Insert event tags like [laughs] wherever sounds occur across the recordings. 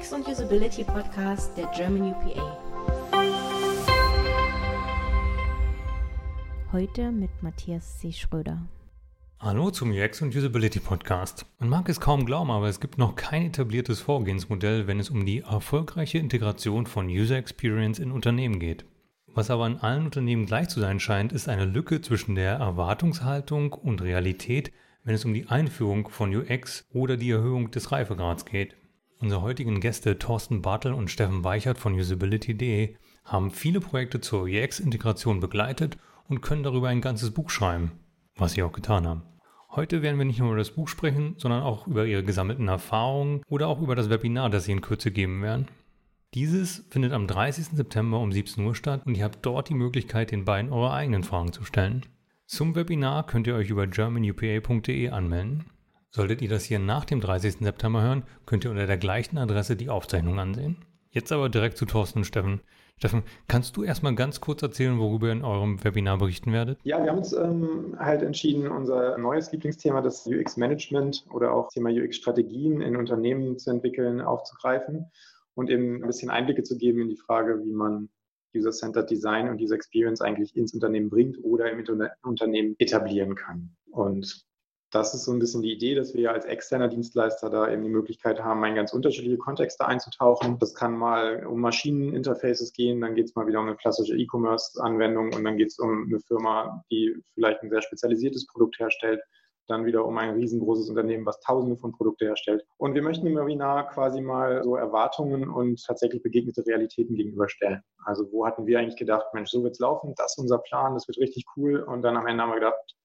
UX und Usability Podcast der German UPA. Heute mit Matthias C. Schröder. Hallo zum UX und Usability Podcast. Man mag es kaum glauben, aber es gibt noch kein etabliertes Vorgehensmodell, wenn es um die erfolgreiche Integration von User Experience in Unternehmen geht. Was aber in allen Unternehmen gleich zu sein scheint, ist eine Lücke zwischen der Erwartungshaltung und Realität, wenn es um die Einführung von UX oder die Erhöhung des Reifegrads geht. Unsere heutigen Gäste Thorsten Bartel und Steffen Weichert von Usability.de haben viele Projekte zur UX-Integration begleitet und können darüber ein ganzes Buch schreiben, was sie auch getan haben. Heute werden wir nicht nur über das Buch sprechen, sondern auch über ihre gesammelten Erfahrungen oder auch über das Webinar, das sie in Kürze geben werden. Dieses findet am 30. September um 17 Uhr statt und ihr habt dort die Möglichkeit, den beiden eure eigenen Fragen zu stellen. Zum Webinar könnt ihr euch über germanupa.de anmelden. Solltet ihr das hier nach dem 30. September hören, könnt ihr unter der gleichen Adresse die Aufzeichnung ansehen. Jetzt aber direkt zu Thorsten und Steffen. Steffen, kannst du erstmal ganz kurz erzählen, worüber ihr in eurem Webinar berichten werdet? Ja, wir haben uns ähm, halt entschieden, unser neues Lieblingsthema, das UX-Management oder auch Thema UX-Strategien in Unternehmen zu entwickeln, aufzugreifen und eben ein bisschen Einblicke zu geben in die Frage, wie man User-Centered Design und User Experience eigentlich ins Unternehmen bringt oder im Unternehmen etablieren kann. Und das ist so ein bisschen die Idee, dass wir als externer Dienstleister da eben die Möglichkeit haben, in ganz unterschiedliche Kontexte einzutauchen. Das kann mal um Maschineninterfaces gehen, dann geht es mal wieder um eine klassische E-Commerce-Anwendung und dann geht es um eine Firma, die vielleicht ein sehr spezialisiertes Produkt herstellt dann wieder um ein riesengroßes Unternehmen, was tausende von Produkten herstellt. Und wir möchten im Webinar quasi mal so Erwartungen und tatsächlich begegnete Realitäten gegenüberstellen. Also wo hatten wir eigentlich gedacht, Mensch, so wird es laufen, das ist unser Plan, das wird richtig cool. Und dann am Ende haben wir gedacht,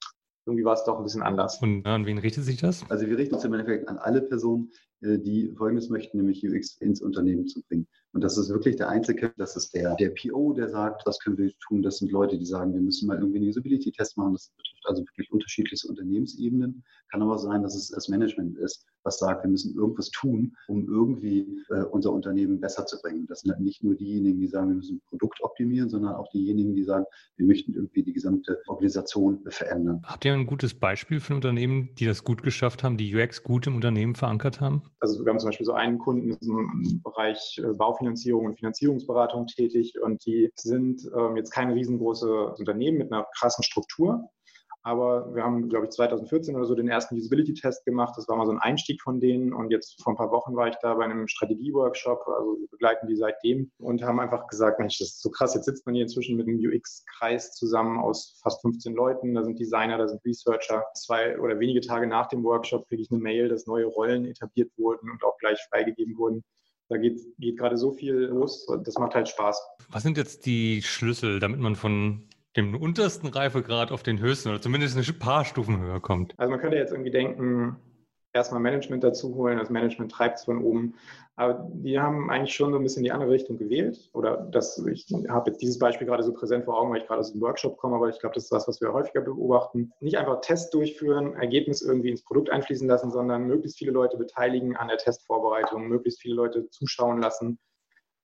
irgendwie war es doch ein bisschen anders. Und an wen richtet sich das? Also wir richten uns im Endeffekt an alle Personen, die Folgendes möchten, nämlich UX ins Unternehmen zu bringen. Und das ist wirklich der Einzelne, das ist der, der PO, der sagt, was können wir tun. Das sind Leute, die sagen, wir müssen mal irgendwie einen Usability-Test machen. Das betrifft also wirklich unterschiedlichste Unternehmensebenen. Kann aber sein, dass es das Management ist, was sagt, wir müssen irgendwas tun, um irgendwie äh, unser Unternehmen besser zu bringen. Das sind halt nicht nur diejenigen, die sagen, wir müssen ein Produkt optimieren, sondern auch diejenigen, die sagen, wir möchten irgendwie die gesamte Organisation verändern. Habt ihr ein gutes Beispiel für Unternehmen, die das gut geschafft haben, die UX gut im Unternehmen verankert haben? Also wir haben zum Beispiel so einen Kunden im Bereich äh, Baufinanzierung und Finanzierungsberatung tätig und die sind ähm, jetzt kein riesengroßes Unternehmen mit einer krassen Struktur, aber wir haben, glaube ich, 2014 oder so den ersten Usability-Test gemacht. Das war mal so ein Einstieg von denen. Und jetzt vor ein paar Wochen war ich da bei einem Strategie-Workshop. Also wir begleiten die seitdem und haben einfach gesagt, Mensch, das ist so krass. Jetzt sitzt man hier inzwischen mit einem UX-Kreis zusammen aus fast 15 Leuten. Da sind Designer, da sind Researcher. Zwei oder wenige Tage nach dem Workshop kriege ich eine Mail, dass neue Rollen etabliert wurden und auch gleich freigegeben wurden. Da geht, geht gerade so viel los. Das macht halt Spaß. Was sind jetzt die Schlüssel, damit man von dem untersten Reifegrad auf den höchsten oder zumindest ein paar Stufen höher kommt. Also man könnte jetzt irgendwie denken, erstmal Management dazu holen, das Management treibt es von oben. Aber die haben eigentlich schon so ein bisschen die andere Richtung gewählt. Oder das, ich habe jetzt dieses Beispiel gerade so präsent vor Augen, weil ich gerade aus dem Workshop komme, aber ich glaube, das ist das, was wir häufiger beobachten. Nicht einfach Tests durchführen, Ergebnis irgendwie ins Produkt einfließen lassen, sondern möglichst viele Leute beteiligen an der Testvorbereitung, möglichst viele Leute zuschauen lassen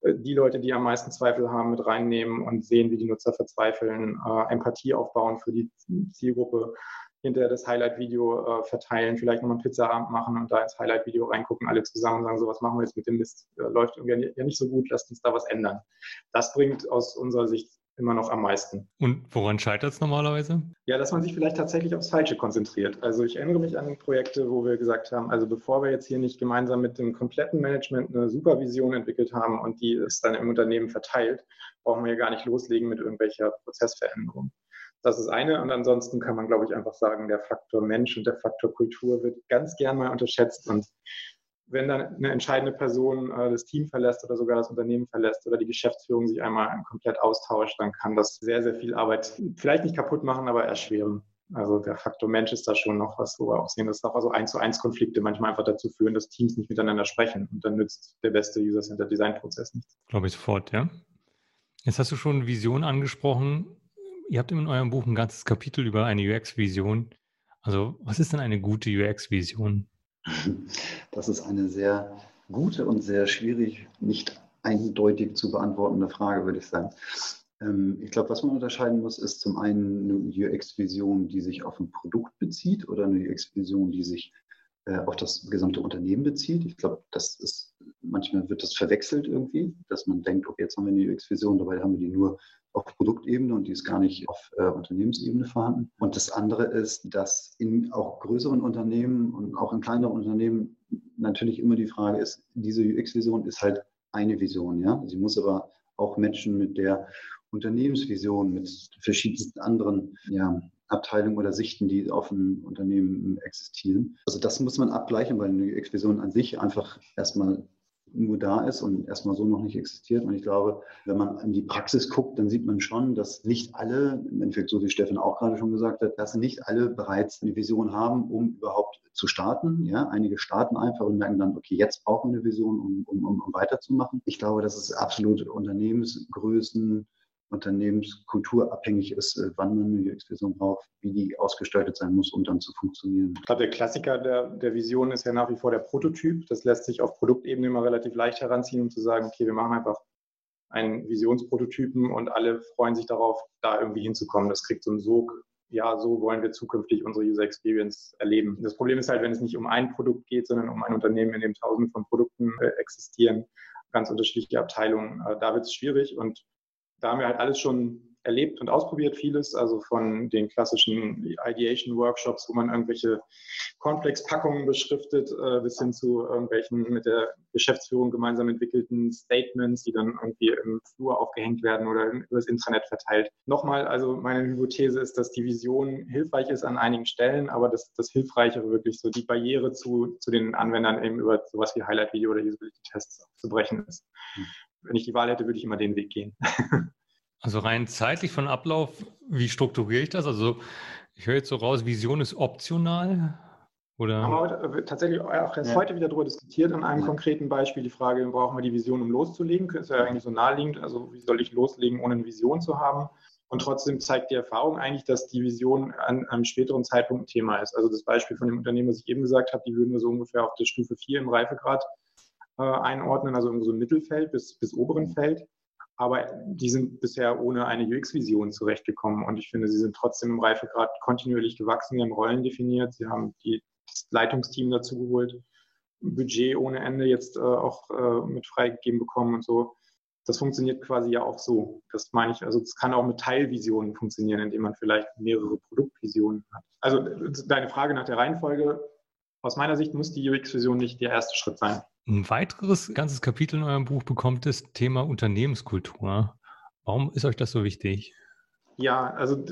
die Leute, die am meisten Zweifel haben, mit reinnehmen und sehen, wie die Nutzer verzweifeln, äh, Empathie aufbauen für die Zielgruppe, hinterher das Highlight-Video äh, verteilen, vielleicht nochmal einen Pizzaabend machen und da ins Highlight-Video reingucken, alle zusammen und sagen, so was machen wir jetzt mit dem Mist, äh, läuft irgendwie ja nicht so gut, lasst uns da was ändern. Das bringt aus unserer Sicht immer noch am meisten. Und woran scheitert es normalerweise? Ja, dass man sich vielleicht tatsächlich aufs Falsche konzentriert. Also ich erinnere mich an Projekte, wo wir gesagt haben, also bevor wir jetzt hier nicht gemeinsam mit dem kompletten Management eine Supervision entwickelt haben und die ist dann im Unternehmen verteilt, brauchen wir ja gar nicht loslegen mit irgendwelcher Prozessveränderung. Das ist eine. Und ansonsten kann man, glaube ich, einfach sagen, der Faktor Mensch und der Faktor Kultur wird ganz gern mal unterschätzt. Und wenn dann eine entscheidende Person äh, das Team verlässt oder sogar das Unternehmen verlässt oder die Geschäftsführung sich einmal komplett austauscht, dann kann das sehr, sehr viel Arbeit vielleicht nicht kaputt machen, aber erschweren. Also der Faktor Mensch ist da schon noch was, wo wir auch sehen, dass auch also eins zu eins Konflikte manchmal einfach dazu führen, dass Teams nicht miteinander sprechen und dann nützt der beste User-Centered Design-Prozess nichts. Glaube ich sofort, ja. Jetzt hast du schon Vision angesprochen. Ihr habt in eurem Buch ein ganzes Kapitel über eine UX-Vision. Also was ist denn eine gute UX-Vision? Das ist eine sehr gute und sehr schwierig, nicht eindeutig zu beantwortende Frage, würde ich sagen. Ähm, ich glaube, was man unterscheiden muss, ist zum einen eine UX-Vision, die sich auf ein Produkt bezieht oder eine UX-Vision, die sich äh, auf das gesamte Unternehmen bezieht. Ich glaube, das ist manchmal wird das verwechselt irgendwie, dass man denkt, okay, jetzt haben wir eine UX-Vision, dabei haben wir die nur auf Produktebene und die ist gar nicht auf äh, Unternehmensebene vorhanden. Und das andere ist, dass in auch größeren Unternehmen und auch in kleineren Unternehmen natürlich immer die Frage ist, diese UX-Vision ist halt eine Vision, ja. Sie muss aber auch Menschen mit der Unternehmensvision, mit verschiedensten anderen ja, Abteilungen oder Sichten, die auf einem Unternehmen existieren. Also das muss man abgleichen, weil eine UX-Vision an sich einfach erstmal nur da ist und erstmal so noch nicht existiert. Und ich glaube, wenn man in die Praxis guckt, dann sieht man schon, dass nicht alle, im Endeffekt so wie Stefan auch gerade schon gesagt hat, dass nicht alle bereits eine Vision haben, um überhaupt zu starten. Ja, einige starten einfach und merken dann, okay, jetzt brauchen wir eine Vision, um, um, um weiterzumachen. Ich glaube, das ist absolut Unternehmensgrößen, Unternehmenskultur abhängig ist, äh, wann man eine UX-Vision braucht, wie die ausgestaltet sein muss, um dann zu funktionieren. Ich glaube, der Klassiker der, der Vision ist ja nach wie vor der Prototyp. Das lässt sich auf Produktebene immer relativ leicht heranziehen, um zu sagen, okay, wir machen einfach einen Visionsprototypen und alle freuen sich darauf, da irgendwie hinzukommen. Das kriegt so einen Sog. Ja, so wollen wir zukünftig unsere User Experience erleben. Das Problem ist halt, wenn es nicht um ein Produkt geht, sondern um ein Unternehmen, in dem tausende von Produkten äh, existieren, ganz unterschiedliche Abteilungen, äh, da wird es schwierig und da haben wir halt alles schon erlebt und ausprobiert, vieles, also von den klassischen Ideation-Workshops, wo man irgendwelche Cornflakes-Packungen beschriftet, äh, bis hin zu irgendwelchen mit der Geschäftsführung gemeinsam entwickelten Statements, die dann irgendwie im Flur aufgehängt werden oder über das Intranet verteilt. Nochmal, also meine Hypothese ist, dass die Vision hilfreich ist an einigen Stellen, aber dass das Hilfreichere wirklich so die Barriere zu, zu den Anwendern eben über sowas wie Highlight-Video oder Usability-Tests zu brechen ist. Wenn ich die Wahl hätte, würde ich immer den Weg gehen. [laughs] also rein zeitlich von Ablauf, wie strukturiere ich das? Also ich höre jetzt so raus, Vision ist optional. Oder? Haben wir äh, tatsächlich auch erst ja. heute wieder darüber diskutiert, an einem konkreten Beispiel die Frage, brauchen wir die Vision, um loszulegen? Das ist ja eigentlich so naheliegend, also wie soll ich loslegen, ohne eine Vision zu haben? Und trotzdem zeigt die Erfahrung eigentlich, dass die Vision an einem späteren Zeitpunkt ein Thema ist. Also das Beispiel von dem Unternehmen, was ich eben gesagt habe, die würden wir so ungefähr auf der Stufe 4 im Reifegrad äh, einordnen, also irgendwo so ein Mittelfeld bis, bis oberen Feld. Aber die sind bisher ohne eine UX-Vision zurechtgekommen. Und ich finde, sie sind trotzdem im Reifegrad kontinuierlich gewachsen. Sie haben Rollen definiert. Sie haben die, das Leitungsteam dazu geholt. Budget ohne Ende jetzt äh, auch äh, mit freigegeben bekommen und so. Das funktioniert quasi ja auch so. Das meine ich, also es kann auch mit Teilvisionen funktionieren, indem man vielleicht mehrere Produktvisionen hat. Also deine Frage nach der Reihenfolge, aus meiner Sicht muss die UX-Vision nicht der erste Schritt sein. Ein weiteres ganzes Kapitel in eurem Buch bekommt das Thema Unternehmenskultur. Warum ist euch das so wichtig? Ja, also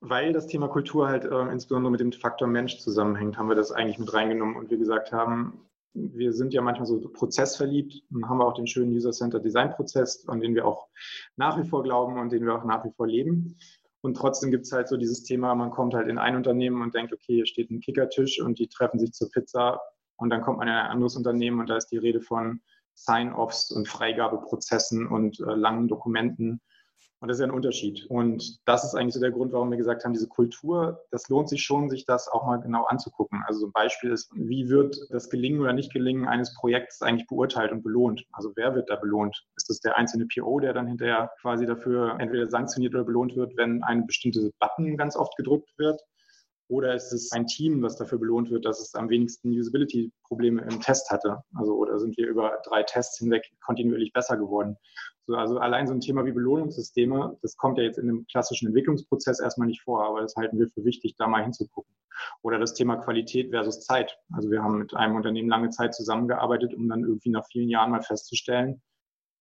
weil das Thema Kultur halt äh, insbesondere mit dem Faktor Mensch zusammenhängt, haben wir das eigentlich mit reingenommen und wir gesagt haben, wir sind ja manchmal so prozessverliebt und haben auch den schönen User-Centered Design-Prozess, an den wir auch nach wie vor glauben und den wir auch nach wie vor leben. Und trotzdem gibt es halt so dieses Thema, man kommt halt in ein Unternehmen und denkt, okay, hier steht ein Kickertisch und die treffen sich zur Pizza und dann kommt man in ein anderes Unternehmen und da ist die Rede von Sign-offs und Freigabeprozessen und äh, langen Dokumenten. Und das ist ja ein Unterschied. Und das ist eigentlich so der Grund, warum wir gesagt haben, diese Kultur, das lohnt sich schon, sich das auch mal genau anzugucken. Also so ein Beispiel ist, wie wird das Gelingen oder Nicht-Gelingen eines Projekts eigentlich beurteilt und belohnt? Also wer wird da belohnt? Ist das der einzelne PO, der dann hinterher quasi dafür entweder sanktioniert oder belohnt wird, wenn ein bestimmtes Button ganz oft gedrückt wird? Oder ist es ein Team, was dafür belohnt wird, dass es am wenigsten Usability-Probleme im Test hatte? Also, oder sind wir über drei Tests hinweg kontinuierlich besser geworden? So, also allein so ein Thema wie Belohnungssysteme, das kommt ja jetzt in einem klassischen Entwicklungsprozess erstmal nicht vor, aber das halten wir für wichtig, da mal hinzugucken. Oder das Thema Qualität versus Zeit. Also wir haben mit einem Unternehmen lange Zeit zusammengearbeitet, um dann irgendwie nach vielen Jahren mal festzustellen,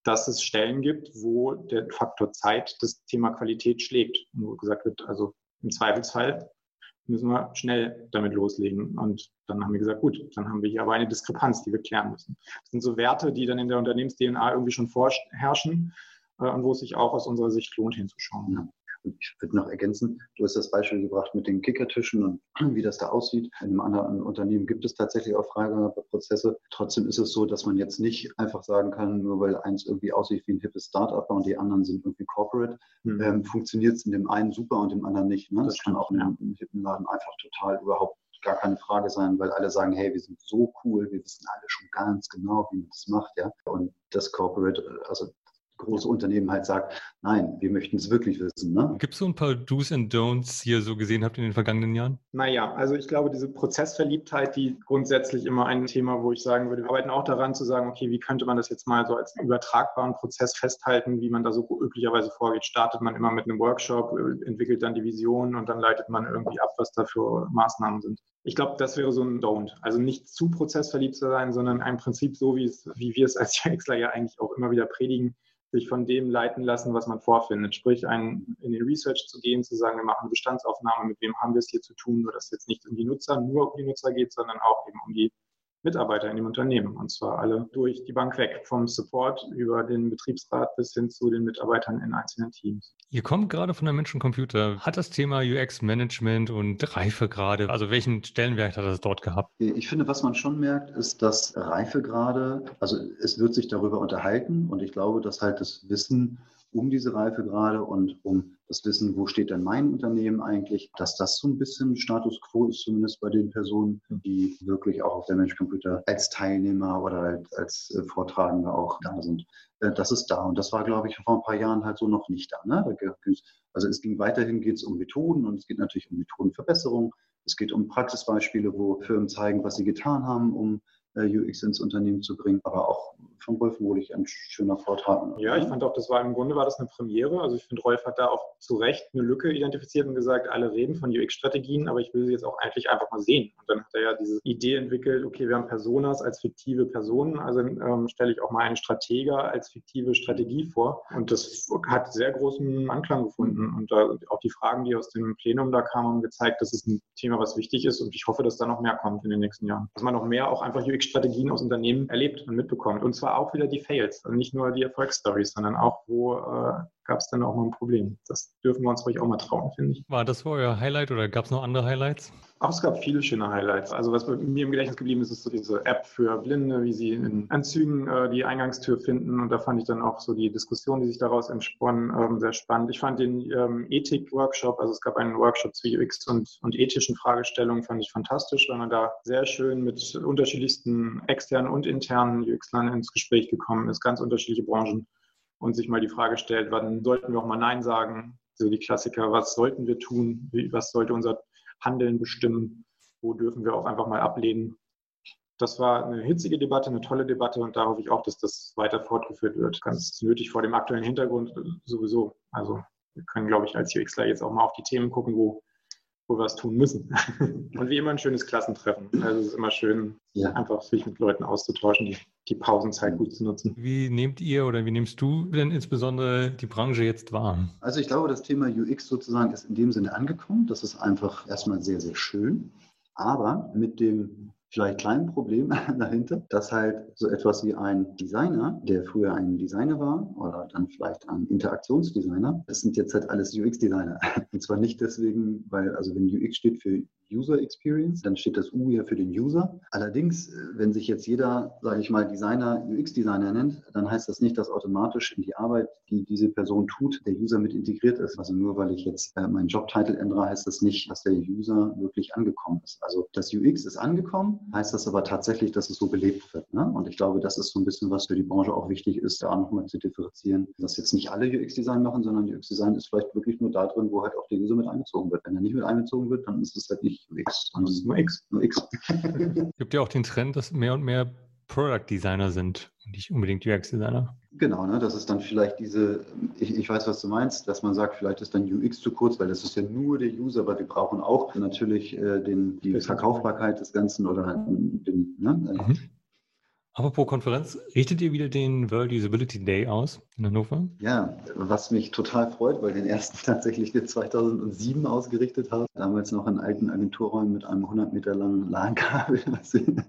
dass es Stellen gibt, wo der Faktor Zeit das Thema Qualität schlägt. Und wo gesagt wird, also im Zweifelsfall müssen wir schnell damit loslegen. Und dann haben wir gesagt, gut, dann haben wir hier aber eine Diskrepanz, die wir klären müssen. Das sind so Werte, die dann in der Unternehmens-DNA irgendwie schon vorherrschen äh, und wo es sich auch aus unserer Sicht lohnt, hinzuschauen. Ja. Ich würde noch ergänzen, du hast das Beispiel gebracht mit den Kickertischen und [clears throat] wie das da aussieht. In einem anderen Unternehmen gibt es tatsächlich auch Freigabeprozesse. Trotzdem ist es so, dass man jetzt nicht einfach sagen kann, nur weil eins irgendwie aussieht wie ein hippes Startup und die anderen sind irgendwie Corporate, mhm. ähm, funktioniert es in dem einen super und im anderen nicht. Ne? Das, das kann auch in einem, in einem hippen Laden einfach total überhaupt gar keine Frage sein, weil alle sagen, hey, wir sind so cool, wir wissen alle schon ganz genau, wie man das macht, ja. Und das Corporate, also große Unternehmen halt sagt, nein, wir möchten es wirklich wissen. Ne? Gibt es so ein paar Do's and Don'ts, die ihr so gesehen habt in den vergangenen Jahren? Naja, also ich glaube, diese Prozessverliebtheit, die grundsätzlich immer ein Thema, wo ich sagen würde, wir arbeiten auch daran zu sagen, okay, wie könnte man das jetzt mal so als übertragbaren Prozess festhalten, wie man da so üblicherweise vorgeht. Startet man immer mit einem Workshop, äh, entwickelt dann die Vision und dann leitet man irgendwie ab, was da für Maßnahmen sind. Ich glaube, das wäre so ein Don't. Also nicht zu prozessverliebt zu sein, sondern ein Prinzip so, wie, es, wie wir es als [laughs] UXler ja eigentlich auch immer wieder predigen, sich von dem leiten lassen, was man vorfindet. Sprich, ein, in den Research zu gehen, zu sagen, wir machen eine Bestandsaufnahme, mit wem haben wir es hier zu tun, nur dass es jetzt nicht um die Nutzer, nur um die Nutzer geht, sondern auch eben um die Mitarbeiter in dem Unternehmen. Und zwar alle durch die Bank weg, vom Support über den Betriebsrat bis hin zu den Mitarbeitern in einzelnen Teams. Ihr kommt gerade von der Menschencomputer. Hat das Thema UX-Management und Reifegrade, also welchen Stellenwert hat das dort gehabt? Ich finde, was man schon merkt, ist, dass Reifegrade, also es wird sich darüber unterhalten und ich glaube, dass halt das Wissen um diese Reifegrade und um das Wissen, wo steht denn mein Unternehmen eigentlich, dass das so ein bisschen Status quo ist, zumindest bei den Personen, die wirklich auch auf der Mensch-Computer als Teilnehmer oder als, als äh, Vortragende auch da sind. Äh, das ist da. Und das war, glaube ich, vor ein paar Jahren halt so noch nicht da. Ne? Also es ging weiterhin geht es um Methoden und es geht natürlich um Methodenverbesserung. Es geht um Praxisbeispiele, wo Firmen zeigen, was sie getan haben, um UX ins Unternehmen zu bringen. Aber auch von Rolf Wohlig ein schöner Vortrag. Ja, ich fand auch, das war im Grunde war das eine Premiere. Also ich finde, Rolf hat da auch zu Recht eine Lücke identifiziert und gesagt, alle reden von UX-Strategien, aber ich will sie jetzt auch eigentlich einfach mal sehen. Und dann hat er ja diese Idee entwickelt, okay, wir haben Personas als fiktive Personen, also ähm, stelle ich auch mal einen Strateger als fiktive Strategie vor. Und das hat sehr großen Anklang gefunden. Und da, auch die Fragen, die aus dem Plenum da kamen, haben gezeigt, dass es ein Thema, was wichtig ist. Und ich hoffe, dass da noch mehr kommt in den nächsten Jahren. Dass man noch mehr auch einfach UX-Strategien aus Unternehmen erlebt und mitbekommt. Und zwar auch wieder die Fails, also nicht nur die Erfolgsstories, sondern auch, wo äh, gab es dann auch mal ein Problem. Das dürfen wir uns ruhig auch mal trauen, finde ich. War das euer Highlight oder gab es noch andere Highlights? Auch es gab viele schöne Highlights. Also was mir im Gedächtnis geblieben ist, ist so diese App für Blinde, wie sie in Anzügen äh, die Eingangstür finden. Und da fand ich dann auch so die Diskussion, die sich daraus entsponnen, ähm, sehr spannend. Ich fand den ähm, Ethik-Workshop, also es gab einen Workshop zu UX und, und ethischen Fragestellungen, fand ich fantastisch, weil man da sehr schön mit unterschiedlichsten externen und internen UX-Lern ins Gespräch gekommen ist, ganz unterschiedliche Branchen und sich mal die Frage stellt, wann sollten wir auch mal Nein sagen? So die Klassiker, was sollten wir tun? Was sollte unser Handeln bestimmen? Wo dürfen wir auch einfach mal ablehnen? Das war eine hitzige Debatte, eine tolle Debatte und da hoffe ich auch, dass das weiter fortgeführt wird. Ganz nötig vor dem aktuellen Hintergrund sowieso. Also wir können, glaube ich, als UXler jetzt auch mal auf die Themen gucken, wo wo wir es tun müssen. [laughs] Und wie immer ein schönes Klassentreffen. Also es ist immer schön, ja. einfach sich mit Leuten auszutauschen, die, die Pausenzeit gut zu nutzen. Wie nehmt ihr oder wie nimmst du denn insbesondere die Branche jetzt wahr? Also ich glaube, das Thema UX sozusagen ist in dem Sinne angekommen. Das ist einfach erstmal sehr, sehr schön. Aber mit dem vielleicht kleinen Problem [laughs] dahinter, dass halt so etwas wie ein Designer, der früher ein Designer war oder dann vielleicht ein Interaktionsdesigner, das sind jetzt halt alles UX-Designer. [laughs] Und zwar nicht deswegen, weil, also wenn UX steht für User Experience, dann steht das U ja für den User. Allerdings, äh, wenn sich jetzt jeder, sage ich mal, Designer UX-Designer nennt, dann heißt das nicht, dass automatisch in die Arbeit, die diese Person tut, der User mit integriert ist. Also nur weil ich jetzt äh, meinen Jobtitel ändere, heißt das nicht, dass der User wirklich angekommen ist. Also das UX ist angekommen, heißt das aber tatsächlich, dass es so gelebt wird. Ne? Und ich glaube, das ist so ein bisschen, was für die Branche auch wichtig ist, da nochmal zu differenzieren, dass jetzt nicht alle UX-Design machen, sondern UX-Design ist vielleicht wirklich nur da drin, wo halt auch der User mit einbezogen wird. Wenn er nicht mit einbezogen wird, dann ist es halt nicht X. Das ist nur X. Nur X. Es [laughs] gibt ja auch den Trend, dass mehr und mehr Product Designer sind und nicht unbedingt UX Designer. Genau, ne, das ist dann vielleicht diese, ich, ich weiß, was du meinst, dass man sagt, vielleicht ist dann UX zu kurz, weil das ist ja nur der User, aber wir brauchen auch natürlich äh, den, die Verkaufbarkeit des Ganzen oder halt den, ne, mhm. Apropos Konferenz, richtet ihr wieder den World Usability Day aus in Hannover? Ja, was mich total freut, weil den ersten [laughs] tatsächlich 2007 ausgerichtet habe. Damals noch in alten Agenturräumen mit einem 100 Meter langen LAN-Kabel, [laughs]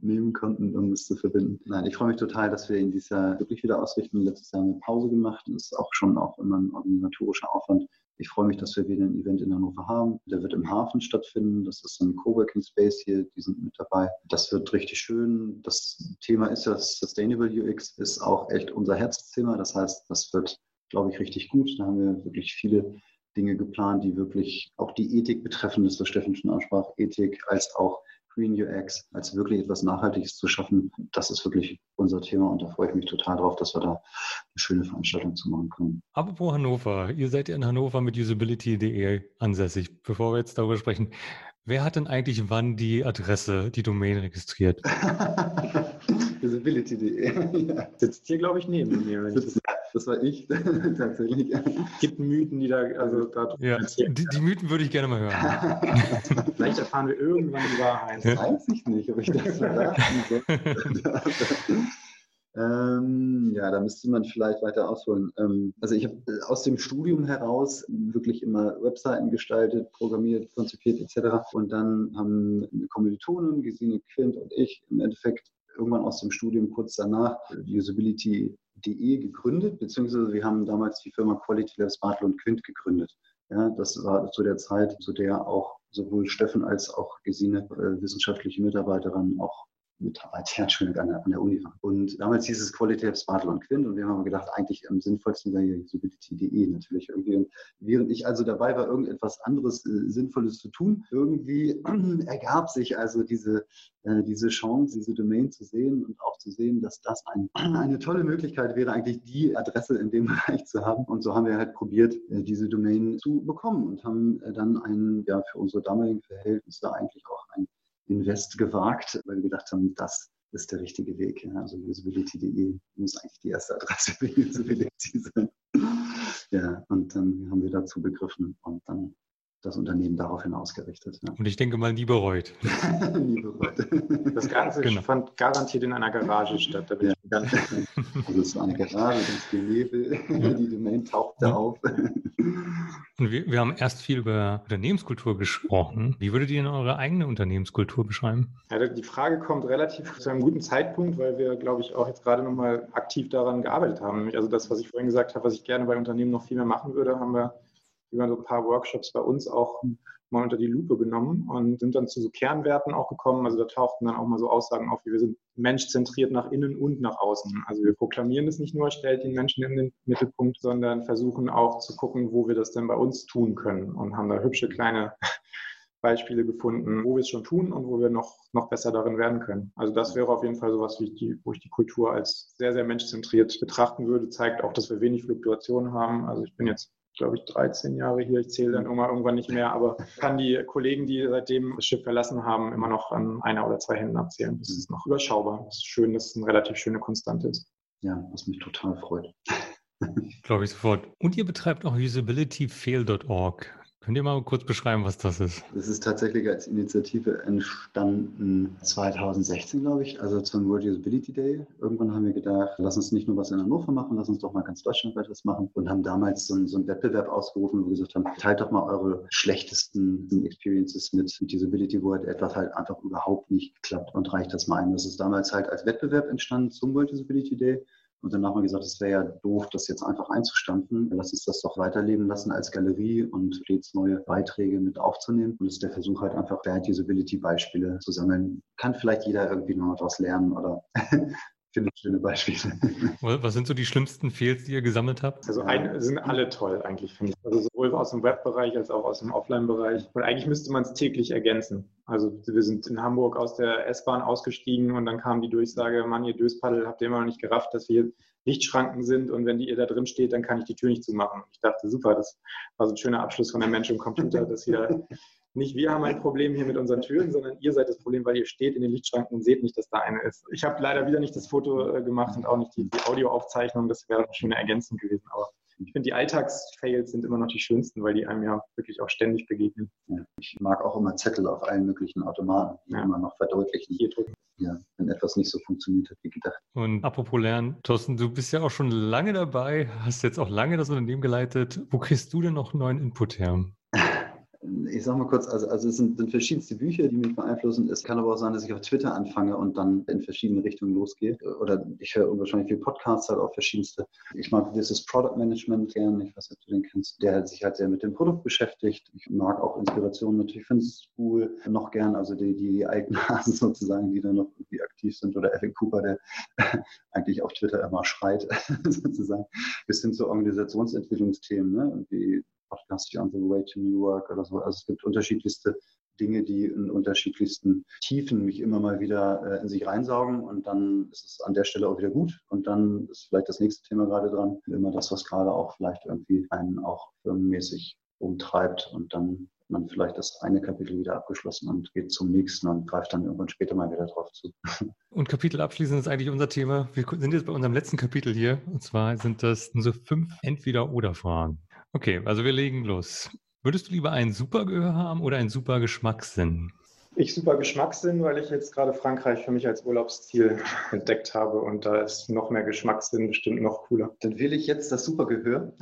nehmen konnten, um es zu verbinden. Nein, ich freue mich total, dass wir in dieser wirklich wieder ausrichten. Letztes Jahr eine Pause gemacht. Das ist auch schon auch immer ein organisatorischer Aufwand. Ich freue mich, dass wir wieder ein Event in Hannover haben. Der wird im Hafen stattfinden. Das ist ein Coworking Space hier. Die sind mit dabei. Das wird richtig schön. Das Thema ist ja Sustainable UX, ist auch echt unser Herzthema. Das heißt, das wird, glaube ich, richtig gut. Da haben wir wirklich viele Dinge geplant, die wirklich auch die Ethik betreffen. Das, was Steffen schon ansprach, Ethik als auch Green UX, als wirklich etwas Nachhaltiges zu schaffen. Das ist wirklich unser Thema und da freue ich mich total drauf, dass wir da eine schöne Veranstaltung zu machen können. Apropos Hannover, ihr seid ja in Hannover mit usability.de ansässig. Bevor wir jetzt darüber sprechen, wer hat denn eigentlich wann die Adresse, die Domain registriert? [laughs] usability.de. [laughs] ja. Sitzt hier, glaube ich, neben mir. Das war ich [laughs] tatsächlich. Es gibt Mythen, die da, also da ja, die, die, Mythen würde ich gerne mal hören. [laughs] Vielleicht erfahren wir irgendwann die Wahrheit. Das weiß ich nicht, ob ich das [laughs] verraten soll. Ähm, ja, da müsste man vielleicht weiter ausholen. Ähm, also ich habe äh, aus dem Studium heraus wirklich immer Webseiten gestaltet, programmiert, konzipiert etc. Und dann haben eine Kommilitonin, Gesine Quint und ich im Endeffekt irgendwann aus dem Studium kurz danach usability.de gegründet, beziehungsweise wir haben damals die Firma Quality Labs Bartel und Quint gegründet. Ja, das war zu der Zeit, zu der auch sowohl Steffen als auch Gesine, äh, wissenschaftliche Mitarbeiterin, auch Mitarbeiter an der, an der Uni war. Und damals hieß es Quality Labs Bartel und Quint und wir haben gedacht, eigentlich am sinnvollsten wäre usability.de natürlich irgendwie. Und während ich also dabei war, irgendetwas anderes äh, Sinnvolles zu tun, irgendwie [clears throat] ergab sich also diese äh, diese Chance, diese Domain zu sehen und auch zu sehen, dass das ein, [clears throat] eine tolle Möglichkeit wäre, eigentlich die Adresse in dem [laughs] Bereich zu haben. Und so haben wir halt probiert, äh, diese Domain zu bekommen und haben äh, dann einen, ja, für unsere damaligen Verhältnisse eigentlich auch ein Invest gewagt, weil wir gedacht haben, das ist der richtige Weg. Ja. Also usability.de muss eigentlich die erste Adresse für Usability [laughs] sein. Ja, und dann haben wir dazu begriffen und dann das Unternehmen daraufhin ausgerichtet. Ja. Und ich denke mal, nie bereut. [laughs] nie bereut. Das Ganze genau. fand garantiert in einer Garage statt. Da bin ja. ich ganz [laughs] also es war eine Garage, ganz viel Nebel, die Domain tauchte ja. auf. Und wir, wir haben erst viel über Unternehmenskultur gesprochen. Wie würdet ihr denn eure eigene Unternehmenskultur beschreiben? Ja, die Frage kommt relativ zu einem guten Zeitpunkt, weil wir, glaube ich, auch jetzt gerade nochmal aktiv daran gearbeitet haben. Also das, was ich vorhin gesagt habe, was ich gerne bei Unternehmen noch viel mehr machen würde, haben wir über so ein paar Workshops bei uns auch mal unter die Lupe genommen und sind dann zu so Kernwerten auch gekommen. Also da tauchten dann auch mal so Aussagen auf, wie wir sind menschzentriert nach innen und nach außen. Also wir proklamieren das nicht nur, stellt den Menschen in den Mittelpunkt, sondern versuchen auch zu gucken, wo wir das denn bei uns tun können und haben da hübsche kleine Beispiele gefunden, wo wir es schon tun und wo wir noch, noch besser darin werden können. Also das wäre auf jeden Fall sowas, wie ich die, wo ich die Kultur als sehr, sehr menschzentriert betrachten würde. Zeigt auch, dass wir wenig Fluktuation haben. Also ich bin jetzt glaube ich, 13 Jahre hier. Ich zähle dann irgendwann nicht mehr, aber kann die Kollegen, die seitdem das Schiff verlassen haben, immer noch an einer oder zwei Händen abzählen. Das ist noch überschaubar. Das ist schön, dass es eine relativ schöne Konstante ist. Ja, was mich total freut. Glaube ich sofort. Und ihr betreibt auch usabilityfail.org. Könnt ihr mal kurz beschreiben, was das ist? Das ist tatsächlich als Initiative entstanden 2016, glaube ich, also zum World Usability Day. Irgendwann haben wir gedacht, lass uns nicht nur was in Hannover machen, lass uns doch mal ganz deutschlandweit was machen und haben damals so, so einen Wettbewerb ausgerufen, wo wir gesagt haben, teilt doch mal eure schlechtesten Experiences mit, mit Usability, wo halt etwas halt einfach überhaupt nicht klappt und reicht das mal ein. Das ist damals halt als Wettbewerb entstanden zum World Usability Day. Und dann haben wir gesagt, es wäre ja doof, das jetzt einfach einzustampfen. Lass uns das doch weiterleben lassen als Galerie und stets neue Beiträge mit aufzunehmen. Und es ist der Versuch halt einfach, Bad Usability Beispiele zu sammeln. Kann vielleicht jeder irgendwie noch was lernen oder finde ich schöne Beispiele. [laughs] Was sind so die schlimmsten Fails, die ihr gesammelt habt? Also ein, sind alle toll eigentlich, finde ich. Also sowohl aus dem Webbereich als auch aus dem Offline-Bereich. Und eigentlich müsste man es täglich ergänzen. Also wir sind in Hamburg aus der S-Bahn ausgestiegen und dann kam die Durchsage, Mann, ihr Döspaddel, habt ihr immer noch nicht gerafft, dass wir Lichtschranken sind und wenn die ihr da drin steht, dann kann ich die Tür nicht zumachen. Ich dachte, super, das war so ein schöner Abschluss von der Mensch im Computer, dass hier nicht wir haben ein Problem hier mit unseren Türen, sondern ihr seid das Problem, weil ihr steht in den Lichtschranken und seht nicht, dass da eine ist. Ich habe leider wieder nicht das Foto äh, gemacht und auch nicht die, die Audioaufzeichnung. Das wäre eine schöne Ergänzung gewesen. Aber ich finde, die Alltagsfails sind immer noch die schönsten, weil die einem ja wirklich auch ständig begegnen. Ja, ich mag auch immer Zettel auf allen möglichen Automaten, die ja. immer noch verdeutlichen. Hier drücken. Ja, wenn etwas nicht so funktioniert hat wie gedacht. Und apropos Lernen, Thorsten, du bist ja auch schon lange dabei, hast jetzt auch lange das Unternehmen geleitet. Wo kriegst du denn noch neuen Input her? Ich sage mal kurz, also, also es sind, sind, verschiedenste Bücher, die mich beeinflussen. Es kann aber auch sein, dass ich auf Twitter anfange und dann in verschiedene Richtungen losgehe. Oder ich höre wahrscheinlich viel Podcasts halt auch verschiedenste. Ich mag dieses Product Management gern, ich weiß nicht, ob du den kennst, der sich halt sehr mit dem Produkt beschäftigt. Ich mag auch Inspiration natürlich, es cool. Noch gern, also die, die, alten [laughs] Hasen sozusagen, die da noch irgendwie aktiv sind. Oder Evan Cooper, der [laughs] eigentlich auf Twitter immer schreit, [laughs] sozusagen. Bis hin zu Organisationsentwicklungsthemen, ne? Irgendwie Podcast wie On the Way to New Work oder so. Also es gibt unterschiedlichste Dinge, die in unterschiedlichsten Tiefen mich immer mal wieder äh, in sich reinsaugen und dann ist es an der Stelle auch wieder gut und dann ist vielleicht das nächste Thema gerade dran, immer das, was gerade auch vielleicht irgendwie einen auch firmenmäßig umtreibt und dann man vielleicht das eine Kapitel wieder abgeschlossen und geht zum nächsten und greift dann irgendwann später mal wieder drauf zu. [laughs] Und Kapitel abschließen ist eigentlich unser Thema. Wir sind jetzt bei unserem letzten Kapitel hier und zwar sind das unsere fünf Entweder-Oder-Fragen. Okay, also wir legen los. Würdest du lieber ein super Gehör haben oder ein super Geschmackssinn? Ich super Geschmackssinn, weil ich jetzt gerade Frankreich für mich als Urlaubsziel entdeckt habe und da ist noch mehr Geschmackssinn bestimmt noch cooler. Dann wähle ich jetzt das Supergehör,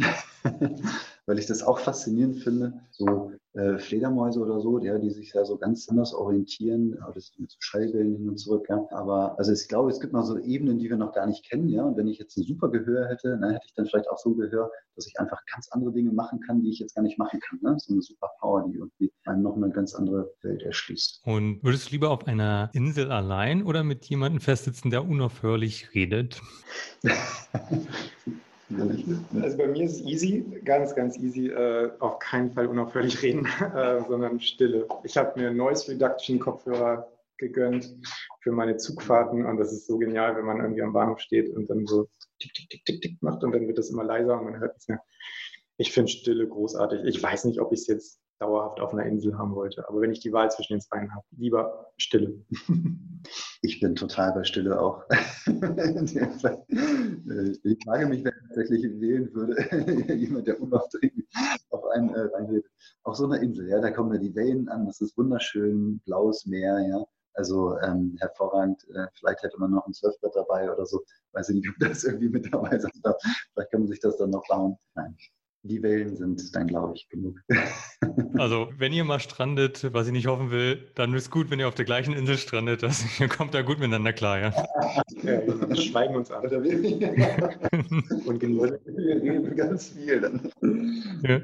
weil ich das auch faszinierend finde. So äh, Fledermäuse oder so, ja, die sich ja so ganz anders orientieren, aber das mit so Schallwellen hin und zurück, ja. Aber also ich glaube, es gibt noch so Ebenen, die wir noch gar nicht kennen, ja. Und wenn ich jetzt ein super Gehör hätte, dann hätte ich dann vielleicht auch so ein Gehör, dass ich einfach ganz andere Dinge machen kann, die ich jetzt gar nicht machen kann. Ne? So eine super Power, die irgendwie einem noch eine ganz andere Welt erschließt. Und würdest du lieber auf einer Insel allein oder mit jemandem festsitzen, der unaufhörlich redet? [laughs] Also bei mir ist es easy, ganz, ganz easy. Äh, auf keinen Fall unaufhörlich reden, [laughs] äh, sondern Stille. Ich habe mir Noise Reduction Kopfhörer gegönnt für meine Zugfahrten und das ist so genial, wenn man irgendwie am Bahnhof steht und dann so tick, tick, tick, tick, tick macht und dann wird das immer leiser und man hört nichts mehr. Ich finde Stille großartig. Ich weiß nicht, ob ich es jetzt dauerhaft auf einer Insel haben wollte. Aber wenn ich die Wahl zwischen den zwei habe, lieber Stille. [laughs] Ich bin total bei Stille auch. [laughs] ich frage mich, wer tatsächlich wählen würde, [laughs] jemand, der unaufdringlich auf einen äh. Auf so einer Insel, ja, da kommen ja die Wellen an, das ist wunderschön, blaues Meer, ja. Also ähm, hervorragend. Äh, vielleicht hätte man noch ein Surfbrett dabei oder so. Weiß ich nicht, ob das irgendwie mit dabei sein darf. Vielleicht kann man sich das dann noch bauen. Nein, die Wellen sind dann, glaube ich, genug. [laughs] Also, wenn ihr mal strandet, was ich nicht hoffen will, dann ist gut, wenn ihr auf der gleichen Insel strandet. Das, ihr [laughs] kommt da gut miteinander klar, ja. ja wir schweigen uns an. [laughs] Und genießen. Wir reden ganz viel dann. Ja.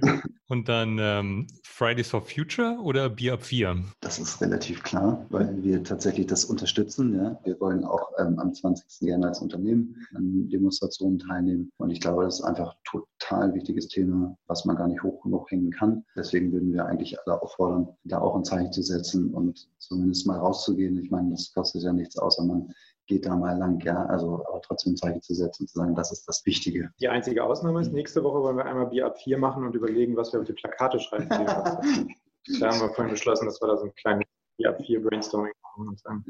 Und dann ähm, Fridays for Future oder Bier ab 4? Das ist relativ klar, weil wir tatsächlich das unterstützen. Ja. Wir wollen auch ähm, am 20. gerne als Unternehmen an Demonstrationen teilnehmen. Und ich glaube, das ist einfach ein total wichtiges Thema, was man gar nicht hoch genug hängen kann. Deswegen würden wir eigentlich alle auffordern, da auch ein Zeichen zu setzen und zumindest mal rauszugehen. Ich meine, das kostet ja nichts, außer man geht da mal lang, ja. Also aber trotzdem ein Zeichen zu setzen und zu sagen, das ist das Wichtige. Die einzige Ausnahme ist, nächste Woche wollen wir einmal Bier ab 4 machen und überlegen, was wir auf die Plakate schreiben. [laughs] da haben wir vorhin beschlossen, dass wir da so ein kleines Bier ab 4 Brainstorming machen und sagen,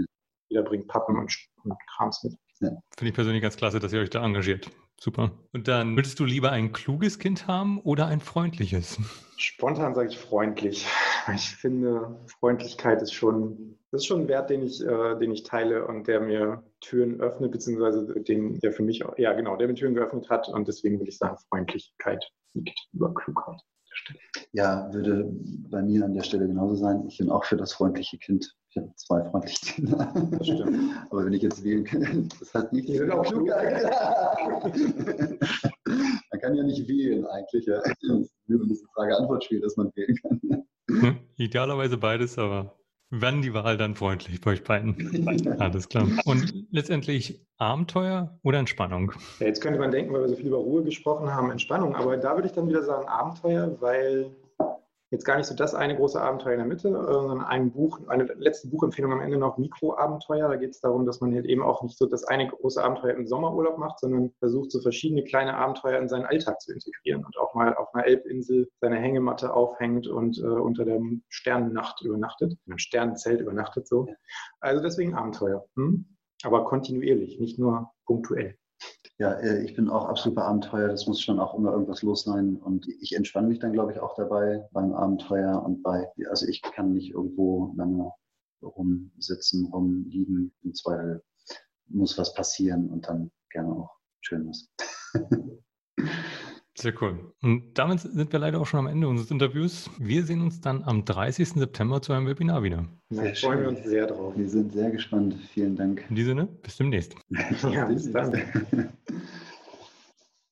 jeder bringt Pappen und, und Krams mit. Ja. Finde ich persönlich ganz klasse, dass ihr euch da engagiert. Super. Und dann würdest du lieber ein kluges Kind haben oder ein freundliches? Spontan sage ich freundlich. Ich finde, Freundlichkeit ist schon, das ist schon ein Wert, den ich, äh, den ich teile und der mir Türen öffnet, beziehungsweise den, der für mich, auch, ja genau, der mir Türen geöffnet hat und deswegen würde ich sagen, Freundlichkeit liegt über Klugheit. Ja, würde bei mir an der Stelle genauso sein. Ich bin auch für das freundliche Kind. Ich habe zwei freundliche Kinder. Das stimmt. Aber wenn ich jetzt wählen kann, das hat nicht. Die sind auch klug. [laughs] man kann ja nicht wählen eigentlich. Ja. Das ist eine Frage-Antwort-Spiel, dass man wählen kann. [laughs] Idealerweise beides, aber wenn die Wahl dann freundlich bei euch beiden. [laughs] Alles klar. Und letztendlich Abenteuer oder Entspannung? Ja, jetzt könnte man denken, weil wir so viel über Ruhe gesprochen haben, Entspannung. Aber da würde ich dann wieder sagen Abenteuer, weil jetzt gar nicht so das eine große Abenteuer in der Mitte, sondern ein Buch, eine letzte Buchempfehlung am Ende noch, Mikroabenteuer. Da geht es darum, dass man halt eben auch nicht so das eine große Abenteuer im Sommerurlaub macht, sondern versucht, so verschiedene kleine Abenteuer in seinen Alltag zu integrieren und auch mal auf einer Elbinsel seine Hängematte aufhängt und äh, unter der Sternennacht übernachtet, in einem Sternenzelt übernachtet so. Also deswegen Abenteuer. Hm? Aber kontinuierlich, nicht nur punktuell. Ja, äh, ich bin auch absolut bei Abenteuer. Das muss schon auch immer irgendwas los sein. Und ich entspanne mich dann, glaube ich, auch dabei beim Abenteuer und bei, also ich kann nicht irgendwo lange rumsitzen, rumliegen. Im Zweifel muss was passieren und dann gerne auch Schönes. [laughs] Sehr cool. Und damit sind wir leider auch schon am Ende unseres Interviews. Wir sehen uns dann am 30. September zu einem Webinar wieder. Da freuen wir uns sehr drauf. Wir sind sehr gespannt. Vielen Dank. In diesem Sinne, bis demnächst. [laughs] ja, bis dann. [laughs]